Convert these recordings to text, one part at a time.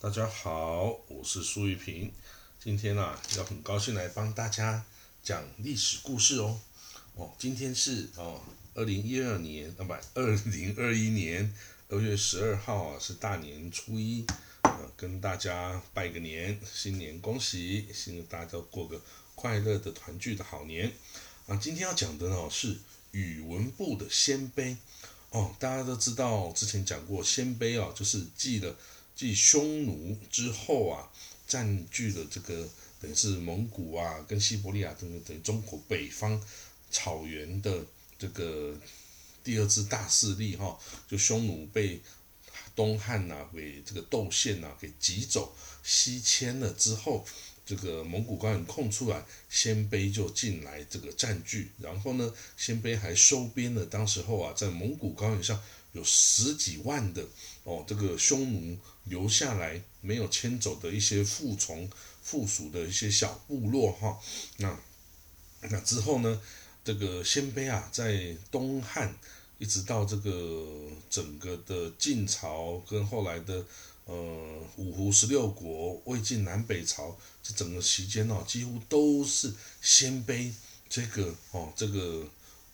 大家好，我是苏玉平。今天啊，要很高兴来帮大家讲历史故事哦。哦，今天是哦，二零一二年啊，不，二零二一年二月十二号啊，是大年初一。呃，跟大家拜个年，新年恭喜，希望大家都过个快乐的团聚的好年。啊，今天要讲的呢是语文部的鲜卑。哦，大家都知道，之前讲过鲜卑啊，就是记了。继匈奴之后啊，占据了这个等于是蒙古啊，跟西伯利亚等等等中国北方草原的这个第二支大势力哈，就匈奴被东汉呐给这个窦宪呐给挤走西迁了之后，这个蒙古高原空出来，鲜卑就进来这个占据，然后呢，鲜卑还收编了当时候啊在蒙古高原上。有十几万的哦，这个匈奴留下来没有迁走的一些附从附属的一些小部落哈，那那之后呢，这个鲜卑啊，在东汉一直到这个整个的晋朝跟后来的呃五胡十六国、魏晋南北朝这整个期间哦，几乎都是鲜卑这个哦这个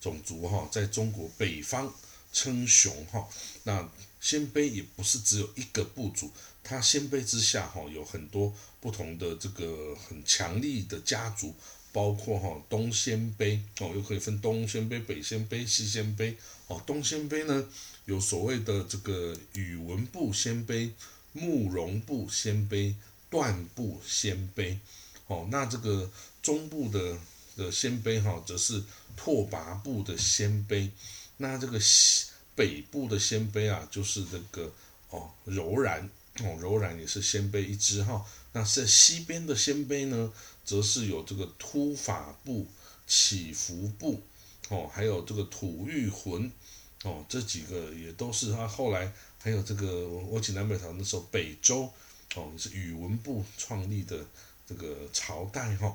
种族哈，在中国北方。称雄哈，那鲜卑也不是只有一个部族，它鲜卑之下哈有很多不同的这个很强力的家族，包括哈东鲜卑哦，又可以分东鲜卑、北鲜卑、西鲜卑哦。东鲜卑呢有所谓的这个宇文部鲜卑、慕容部鲜卑、段部鲜卑哦。那这个中部的的鲜卑哈，则是拓跋部的鲜卑。那这个西北部的鲜卑啊，就是这个哦柔然哦柔然也是鲜卑一支哈。那在西边的鲜卑呢，则是有这个突法部、起伏部哦，还有这个吐谷浑哦，这几个也都是他后来还有这个我起南北朝的时候，北周哦是宇文部创立的这个朝代哈，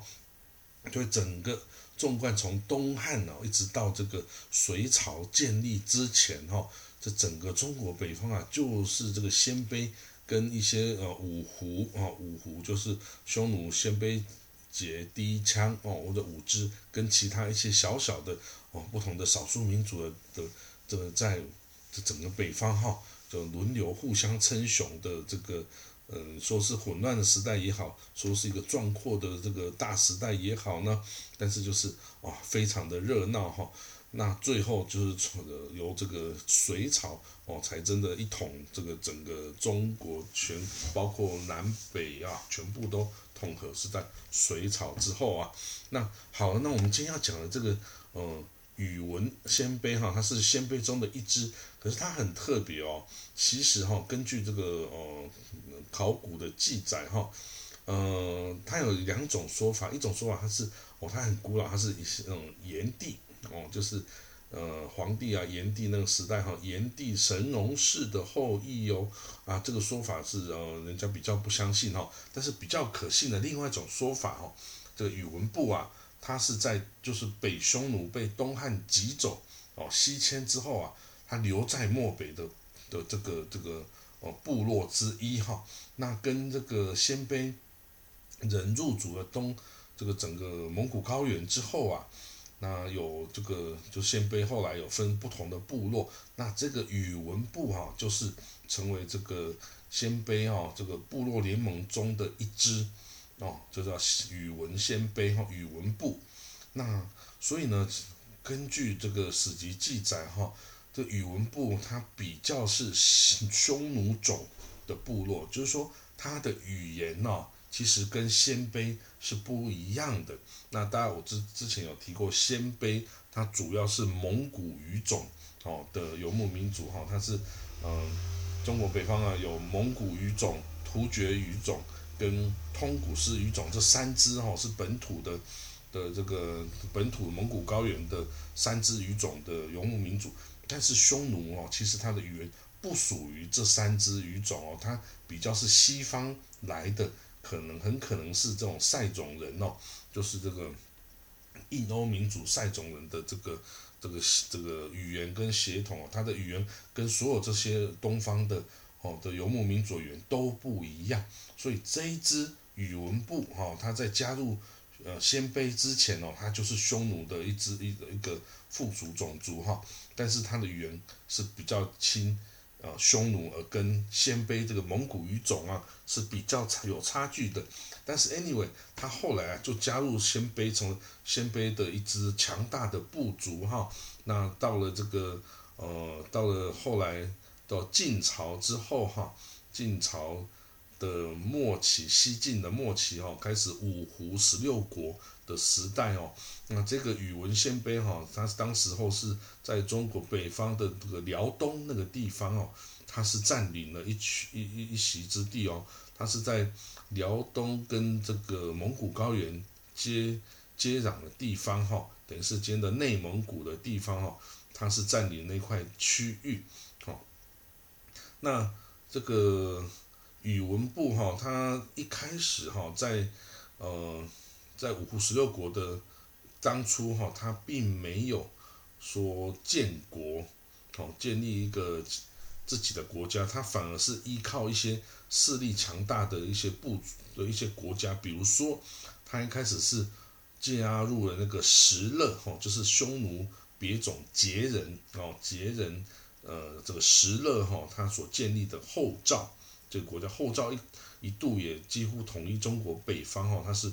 以整个。纵贯从东汉哦，一直到这个隋朝建立之前哈，这整个中国北方啊，就是这个鲜卑跟一些呃五胡啊，五胡就是匈奴、鲜卑、羯、氐、羌哦，或者五支，跟其他一些小小的哦不同的少数民族的的这在这整个北方哈，就轮流互相称雄的这个。嗯，说是混乱的时代也好，说是一个壮阔的这个大时代也好呢，但是就是啊，非常的热闹哈。那最后就是从由这个隋朝哦，才真的一统这个整个中国全，包括南北啊，全部都统合是在隋朝之后啊。那好，那我们今天要讲的这个，嗯。宇文鲜卑哈，它是鲜卑中的一支，可是它很特别哦。其实哈，根据这个呃考古的记载哈，呃，它有两种说法，一种说法它是哦，它很古老，它是一些嗯炎帝哦，就是呃皇帝啊炎帝那个时代哈，炎帝神农氏的后裔哦啊，这个说法是呃人家比较不相信哈，但是比较可信的另外一种说法哦，这个宇文部啊。他是在就是北匈奴被东汉挤走哦西迁之后啊，他留在漠北的的这个这个哦部落之一哈，那跟这个鲜卑人入主了东这个整个蒙古高原之后啊，那有这个就鲜卑后来有分不同的部落，那这个宇文部哈就是成为这个鲜卑哈这个部落联盟中的一支。哦，就叫宇文鲜卑哈，宇文部。那所以呢，根据这个史籍记载哈，这宇文部它比较是匈奴种的部落，就是说它的语言呢，其实跟鲜卑是不一样的。那当然，我之之前有提过，鲜卑它主要是蒙古语种哦的游牧民族哈，它是嗯，中国北方啊有蒙古语种、突厥语种。跟通古斯语种这三支哈是本土的的这个本土蒙古高原的三支语种的游牧民族，但是匈奴哦，其实它的语言不属于这三支语种哦，它比较是西方来的，可能很可能是这种塞种人哦，就是这个印欧民族塞种人的这个这个这个语言跟血统哦，它的语言跟所有这些东方的。哦的游牧民族语言都不一样，所以这一支宇文部哈，他在加入呃鲜卑之前哦，他就是匈奴的一支一一个附属种族哈，但是他的语言是比较亲呃匈奴，而跟鲜卑这个蒙古语种啊是比较有差距的。但是 anyway，他后来啊就加入鲜卑，成鲜卑的一支强大的部族哈。那到了这个呃，到了后来到晋朝之后哈，晋朝的末期，西晋的末期哈，开始五胡十六国的时代哦。那这个宇文鲜卑哈，他当时候是在中国北方的这个辽东那个地方哦，他是占领了一区一一一席之地哦，他是在。辽东跟这个蒙古高原接接壤的地方，哈，等于是兼的内蒙古的地方，哈，他是占领那块区域，哈。那这个宇文部，哈，他一开始，哈，在呃，在五胡十六国的当初，哈，他并没有说建国，哦，建立一个自己的国家，他反而是依靠一些。势力强大的一些部的一些国家，比如说，他一开始是加入了那个石勒，哈，就是匈奴别种羯人，哦，羯人，呃，这个石勒，哈，他所建立的后赵这个国家，后赵一一度也几乎统一中国北方，哈，他是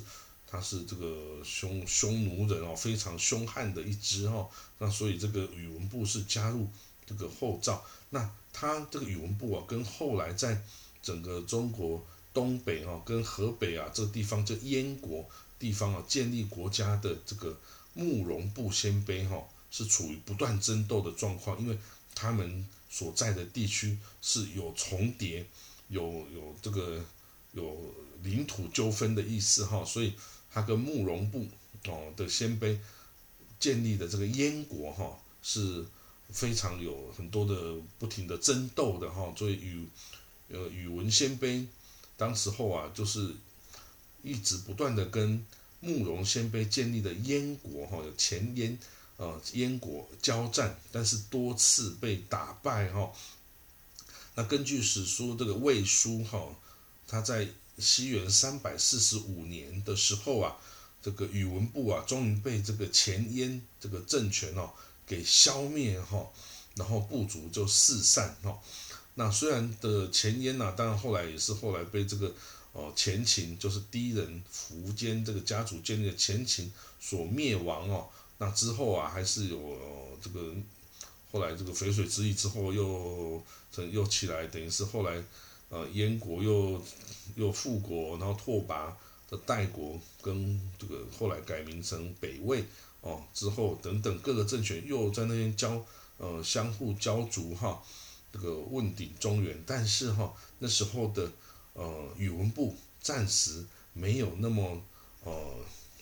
他是这个匈匈奴人哦，非常凶悍的一支，哈，那所以这个宇文部是加入这个后赵，那他这个宇文部啊，跟后来在整个中国东北啊，跟河北啊这个地方，这燕国地方啊，建立国家的这个慕容部鲜卑哈，是处于不断争斗的状况，因为他们所在的地区是有重叠，有有这个有领土纠纷的意思哈，所以他跟慕容部哦的鲜卑建立的这个燕国哈，是非常有很多的不停的争斗的哈，所以与呃，宇文鲜卑，当时候啊，就是一直不断的跟慕容鲜卑建立的燕国哈，有前燕呃燕国交战，但是多次被打败哈。那根据史书这个魏书哈，他在西元三百四十五年的时候啊，这个宇文部啊，终于被这个前燕这个政权哦给消灭哈，然后部族就四散哈。那虽然的前燕呐，当然后来也是后来被这个哦前秦，就是第一人苻坚这个家族建立的前秦所灭亡哦。那之后啊，还是有这个后来这个淝水之役之后又又起来，等于是后来呃燕国又又复国，然后拓跋的代国跟这个后来改名成北魏哦之后等等各个政权又在那边交呃相互交逐哈。这个问鼎中原，但是哈那时候的呃宇文部暂时没有那么呃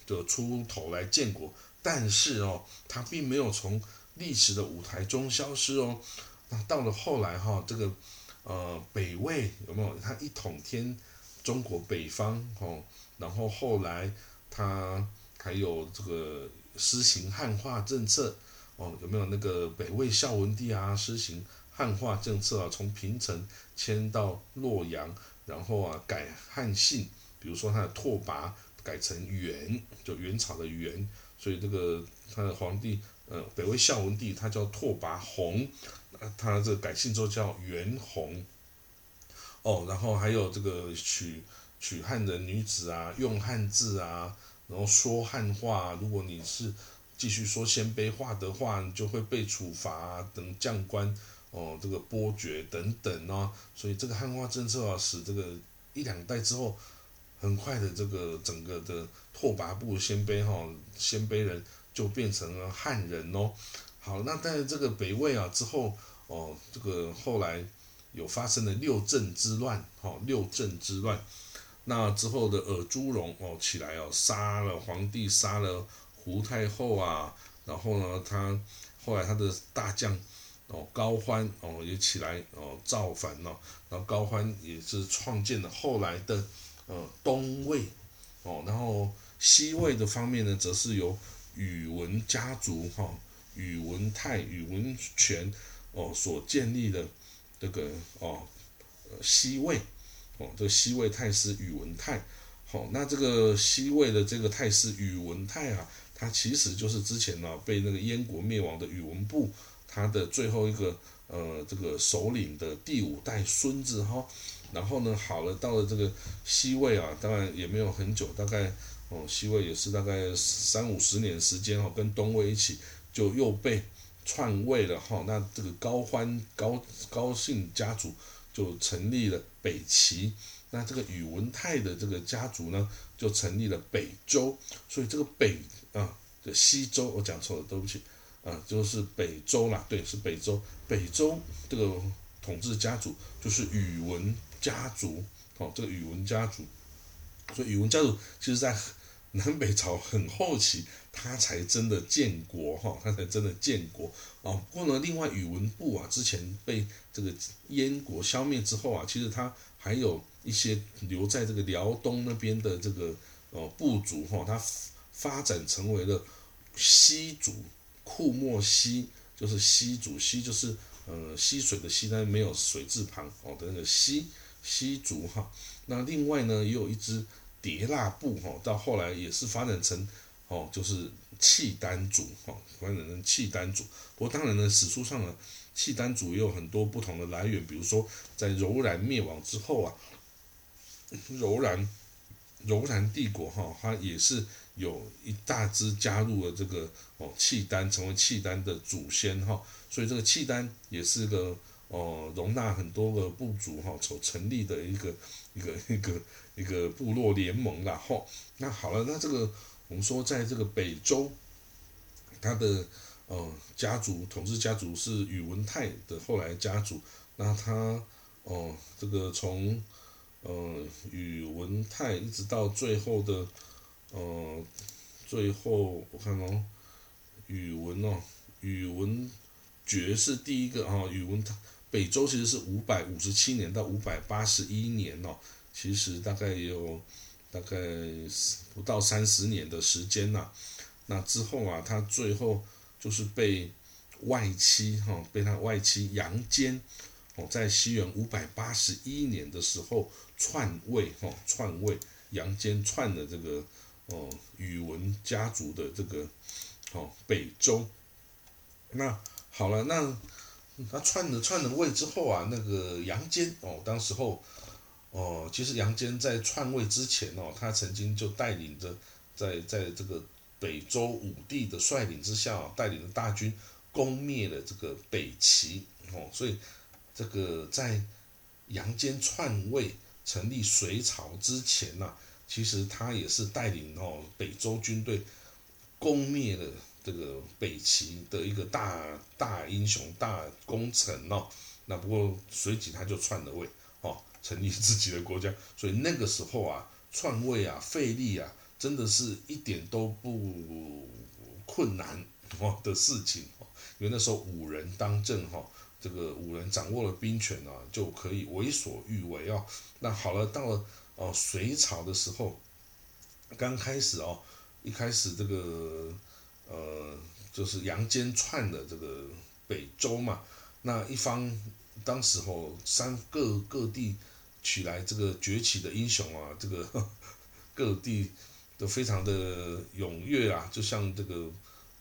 的出头来建国，但是哦他并没有从历史的舞台中消失哦。那到了后来哈这个呃北魏有没有他一统天中国北方哦，然后后来他还有这个施行汉化政策哦，有没有那个北魏孝文帝啊施行？汉化政策啊，从平城迁到洛阳，然后啊改汉姓，比如说他的拓跋改成元，就元朝的元，所以这个他的皇帝，呃，北魏孝文帝他叫拓跋宏，他这个改姓之后叫元宏。哦，然后还有这个娶娶汉人女子啊，用汉字啊，然后说汉话，如果你是继续说鲜卑话的话，你就会被处罚等将官。哦，这个剥爵等等啊，所以这个汉化政策啊，使这个一两代之后，很快的这个整个的拓跋部鲜卑哈，鲜卑人就变成了汉人哦。好，那在这个北魏啊之后，哦，这个后来有发生了六镇之乱，哈，六镇之乱，那之后的尔朱荣哦起来哦，杀了皇帝，杀了胡太后啊，然后呢，他后来他的大将。哦，高欢哦也起来哦造反哦，然后高欢也是创建了后来的呃东魏。哦，然后西魏的方面呢，则是由宇文家族哈宇文泰、宇文权哦所建立的这个哦西魏，哦，这个西魏太师宇文泰，好，那这个西魏的这个太师宇文泰啊，他其实就是之前呢被那个燕国灭亡的宇文部他的最后一个呃这个首领的第五代孙子哈，然后呢好了到了这个西魏啊，当然也没有很久，大概哦西魏也是大概三五十年时间哦，跟东魏一起就又被。篡位了哈，那这个高欢高高姓家族就成立了北齐，那这个宇文泰的这个家族呢，就成立了北周，所以这个北啊的西周我讲错了，对不起啊，就是北周啦，对，是北周，北周这个统治家族就是宇文家族，哦，这个宇文家族，所以宇文家族其实在。南北朝很后期，他才真的建国哈，他才真的建国啊。不过呢，另外宇文部啊，之前被这个燕国消灭之后啊，其实他还有一些留在这个辽东那边的这个哦部族哈，他发展成为了西族，库莫西就是西族，西就是呃溪水的溪，但没有水字旁哦的那个西西族哈。那另外呢，也有一支。叠蜡部哈，到后来也是发展成哦，就是契丹族哈，发展成契丹族。不过当然呢，史书上呢，契丹族也有很多不同的来源，比如说在柔然灭亡之后啊，柔然柔然帝国哈，它也是有一大支加入了这个哦契丹，成为契丹的祖先哈，所以这个契丹也是个。哦，容纳很多个部族哈所成立的一个一个一个一个部落联盟啦吼。那好了，那这个我们说在这个北周，他的呃家族统治家族是宇文泰的后来家族。那他哦这个从呃宇文泰一直到最后的呃最后我看哦宇文哦宇文觉是第一个啊宇文泰。北周其实是五百五十七年到五百八十一年哦，其实大概有大概不到三十年的时间呐。那之后啊，他最后就是被外戚哈，被他外戚杨坚哦，在西元五百八十一年的时候篡位哈，篡位杨坚篡了这个哦宇文家族的这个哦北周。那好了，那。他篡了篡了位之后啊，那个杨坚哦，当时候哦，其实杨坚在篡位之前哦，他曾经就带领着在在这个北周武帝的率领之下，带领着大军攻灭了这个北齐哦，所以这个在杨坚篡位成立隋朝之前呐，其实他也是带领哦北周军队攻灭了。这个北齐的一个大大英雄、大功臣哦，那不过随即他就篡了位哦，成立自己的国家。所以那个时候啊，篡位啊，费力啊，真的是一点都不困难哦的事情哦。因为那时候五人当政哈，这个五人掌握了兵权啊，就可以为所欲为哦。那好了，到了哦隋朝的时候，刚开始哦，一开始这个。呃，就是杨坚篡的这个北周嘛，那一方当时候三各各地取来这个崛起的英雄啊，这个 各地都非常的踊跃啊，就像这个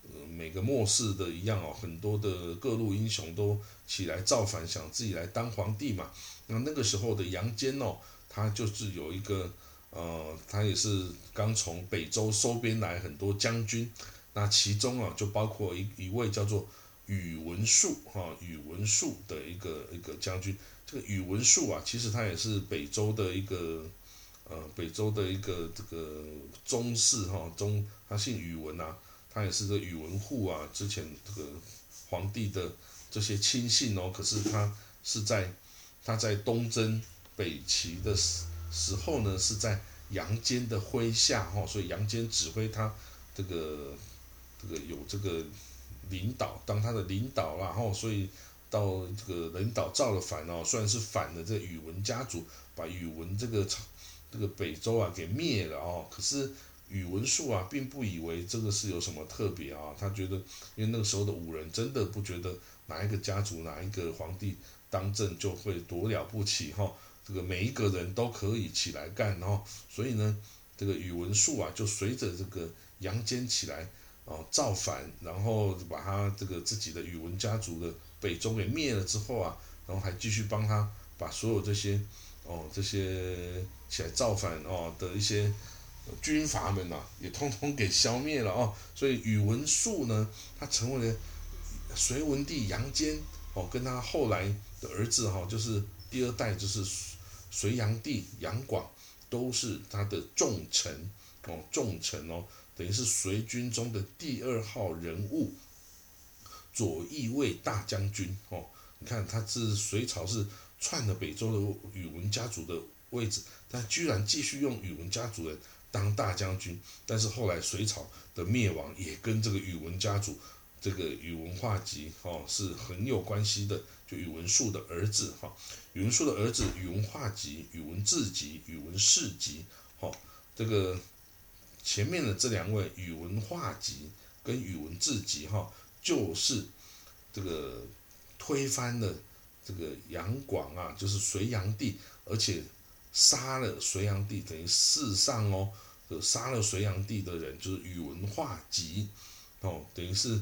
呃每个末世的一样哦，很多的各路英雄都起来造反，想自己来当皇帝嘛。那那个时候的杨坚哦，他就是有一个呃，他也是刚从北周收编来很多将军。那其中啊，就包括一一位叫做宇文述哈，宇文述的一个一个将军。这个宇文述啊，其实他也是北周的一个呃，北周的一个这个宗室哈，宗他姓宇文呐，他也是这宇文护啊，之前这个皇帝的这些亲信哦。可是他是在他在东征北齐的时时候呢，是在杨坚的麾下哈，所以杨坚指挥他这个。这个有这个领导当他的领导，然后所以到这个领导造了反哦，虽然是反的这宇文家族，把宇文这个这个北周啊给灭了哦，可是宇文述啊并不以为这个是有什么特别啊，他觉得因为那个时候的武人真的不觉得哪一个家族哪一个皇帝当政就会多了不起哈，这个每一个人都可以起来干，然后所以呢，这个宇文述啊，就随着这个杨坚起来哦造反，然后把他这个自己的宇文家族的北周给灭了之后啊，然后还继续帮他把所有这些哦这些起来造反哦的一些军阀们呐，也通通给消灭了哦，所以宇文述呢，他成为了隋文帝杨坚哦，跟他后来的儿子哈，就是第二代就是。隋炀帝杨广都是他的重臣哦，重臣哦，等于是隋军中的第二号人物，左翼卫大将军哦。你看，他是隋朝是篡了北周的宇文家族的位置，但居然继续用宇文家族人当大将军。但是后来隋朝的灭亡也跟这个宇文家族。这个宇文化及哦是很有关系的，就宇文述的儿子哈，宇文述的儿子宇文化及、宇文智及、宇文士及，哈，这个前面的这两位宇文化及跟宇文智及哈，就是这个推翻了这个杨广啊，就是隋炀帝，而且杀了隋炀帝，等于世上哦，杀了隋炀帝的人就是宇文化及，哦，等于是。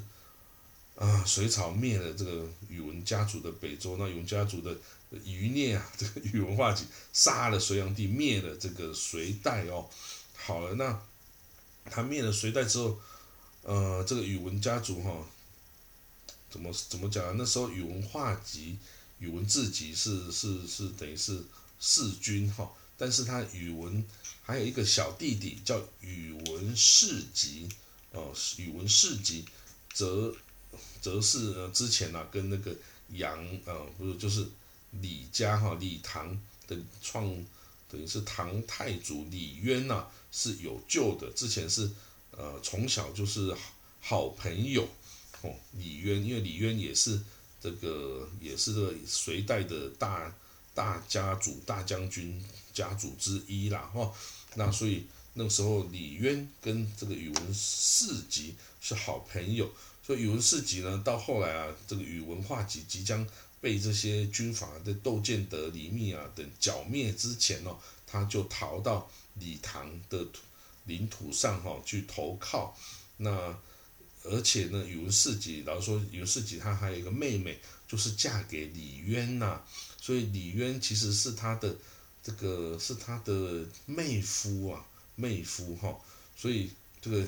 啊，隋朝灭了这个宇文家族的北周，那宇文家族的余孽啊，这个宇文化及杀了隋炀帝，灭了这个隋代哦。好了，那他灭了隋代之后，呃，这个宇文家族哈，怎么怎么讲啊？那时候宇文化及、宇文智及是是是等于是弑君哈，但是他宇文还有一个小弟弟叫宇文士及哦，宇文士及则。则是呢，之前呢，跟那个杨呃，不是就是李家哈，李唐的创，等于是唐太祖李渊呐是有救的。之前是呃从小就是好朋友哦，李渊，因为李渊也是这个也是这个隋代的大大家族大将军家族之一啦哈。那所以那个时候李渊跟这个宇文士及是好朋友。所以宇文士及呢，到后来啊，这个宇文化及即将被这些军阀的窦建德、李密啊等剿灭之前哦，他就逃到李唐的土领土上哈去投靠。那而且呢，宇文士及，老实说，宇文士及他还有一个妹妹，就是嫁给李渊呐。所以李渊其实是他的这个是他的妹夫啊，妹夫哈。所以这个。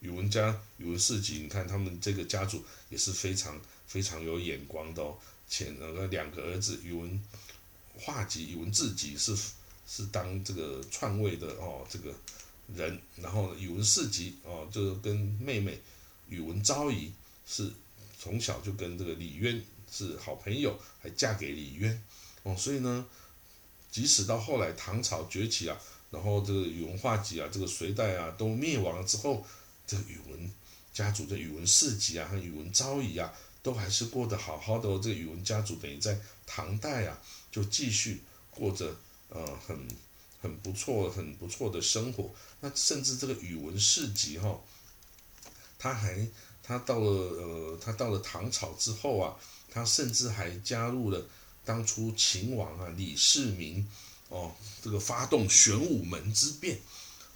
宇文家、宇文士及，你看他们这个家族也是非常非常有眼光的哦。前那个两个儿子宇文化及、宇文智及是是当这个篡位的哦，这个人。然后宇文士及哦，就跟妹妹宇文昭仪是从小就跟这个李渊是好朋友，还嫁给李渊哦。所以呢，即使到后来唐朝崛起啊，然后这个宇文化及啊，这个隋代啊都灭亡了之后。这宇文家族的宇文士及啊和宇文昭仪啊，都还是过得好好的哦。这个宇文家族等于在唐代啊，就继续过着呃很很不错、很不错的生活。那甚至这个宇文士及哈，他还他到了呃他到了唐朝之后啊，他甚至还加入了当初秦王啊李世民哦这个发动玄武门之变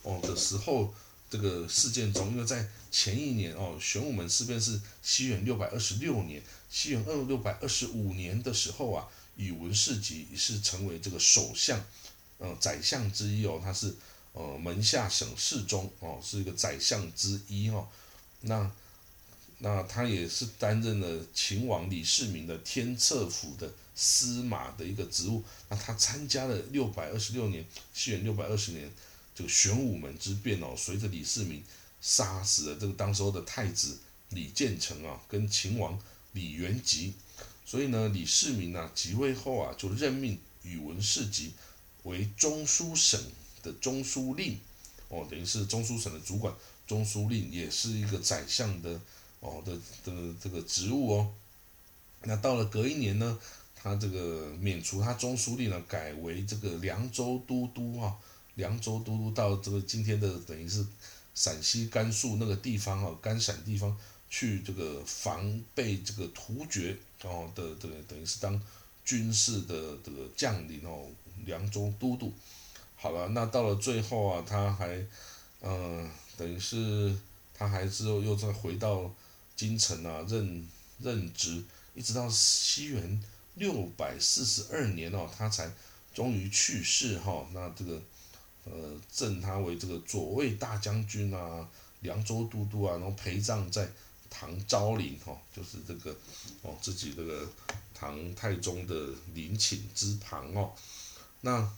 哦的时候。这个事件中，因为在前一年哦，玄武门事变是西元六百二十六年，西元二六百二十五年的时候啊，宇文士及是成为这个首相，呃，宰相之一哦，他是呃门下省侍中哦，是一个宰相之一哦，那那他也是担任了秦王李世民的天策府的司马的一个职务，那他参加了六百二十六年，西元六百二十年。这个玄武门之变哦，随着李世民杀死了这个当时候的太子李建成啊，跟秦王李元吉，所以呢，李世民呢即位后啊，就任命宇文士及为中书省的中书令，哦，等于是中书省的主管，中书令也是一个宰相的哦的的这个职务哦。那到了隔一年呢，他这个免除他中书令呢，改为这个凉州都督啊。凉州都督到这个今天的等于是陕西甘肃那个地方哈，甘陕地方去这个防备这个突厥哦的这个等于是当军事的这个将领哦，凉州都督。好了，那到了最后啊，他还，嗯，等于是他还之后又再回到京城啊，任任职，一直到西元六百四十二年哦，他才终于去世哈。那这个，呃，赠他为这个左卫大将军啊，凉州都督啊，然后陪葬在唐昭陵哈，就是这个哦自己这个唐太宗的陵寝之旁哦，那。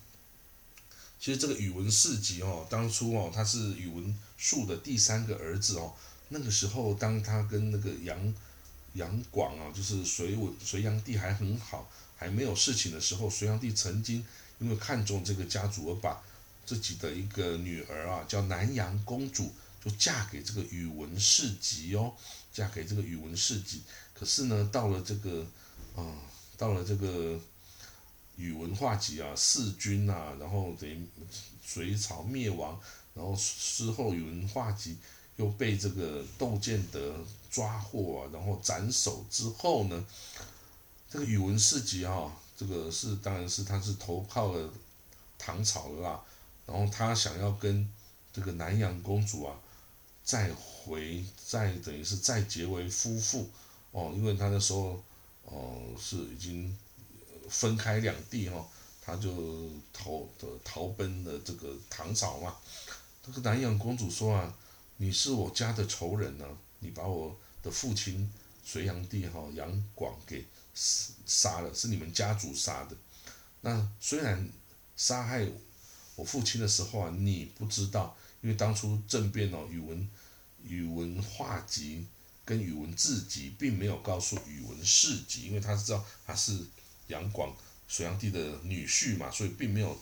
其实这个宇文士集哦，当初哦他是宇文述的第三个儿子哦。那个时候，当他跟那个杨杨广啊，就是隋文隋炀帝还很好，还没有事情的时候，隋炀帝曾经因为看中这个家族而把自己的一个女儿啊，叫南阳公主，就嫁给这个宇文士集哦，嫁给这个宇文士集。可是呢，到了这个啊，到了这个。宇文化及啊，弑君啊，然后等于隋朝灭亡，然后之后宇文化及又被这个窦建德抓获啊，然后斩首之后呢，这个宇文士集啊，这个是当然是他是投靠了唐朝的啦，然后他想要跟这个南阳公主啊再回再等于是再结为夫妇哦，因为他那时候哦是已经。分开两地哈，他就逃的逃奔的这个唐朝嘛。这个南阳公主说啊，你是我家的仇人呢，你把我的父亲隋炀帝哈杨广给杀了，是你们家族杀的。那虽然杀害我父亲的时候啊，你不知道，因为当初政变哦，宇文宇文化及跟宇文智及并没有告诉宇文士及，因为他知道他是。杨广，隋炀帝的女婿嘛，所以并没有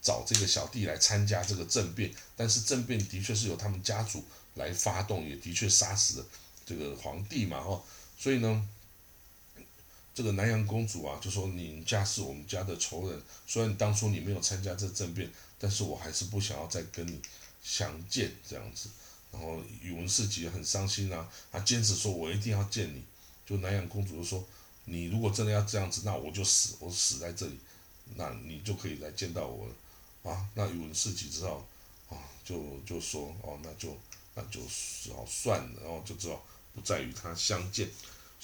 找这个小弟来参加这个政变，但是政变的确是由他们家族来发动，也的确杀死了这个皇帝嘛，哦，所以呢，这个南阳公主啊，就说你家是我们家的仇人，虽然当初你没有参加这政变，但是我还是不想要再跟你相见这样子，然后宇文士集很伤心啊，他坚持说我一定要见你，就南阳公主就说。你如果真的要这样子，那我就死，我死在这里，那你就可以来见到我了，啊，那宇文士集知道，啊，就就说，哦，那就那就好算了，然后就知道不再与他相见，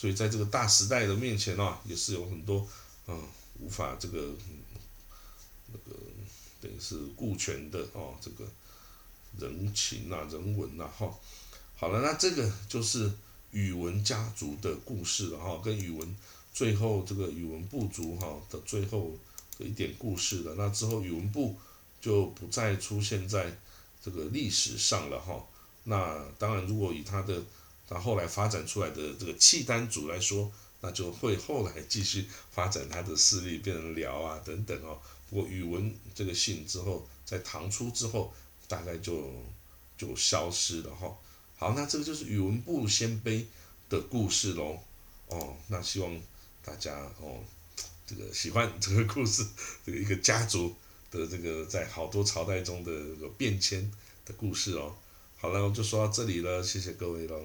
所以在这个大时代的面前啊，也是有很多，嗯，无法这个，那个等于是顾全的哦，这个人情啊，人文呐，哈，好了，那这个就是。宇文家族的故事了哈，跟宇文最后这个宇文部族哈的最后的一点故事了。那之后宇文部就不再出现在这个历史上了哈。那当然，如果以他的那后来发展出来的这个契丹族来说，那就会后来继续发展他的势力，变成辽啊等等哦。不过宇文这个姓之后，在唐初之后，大概就就消失了哈。好，那这个就是宇文部鲜卑的故事喽。哦，那希望大家哦，这个喜欢这个故事，这个一个家族的这个在好多朝代中的这个变迁的故事哦。好了，我就说到这里了，谢谢各位喽。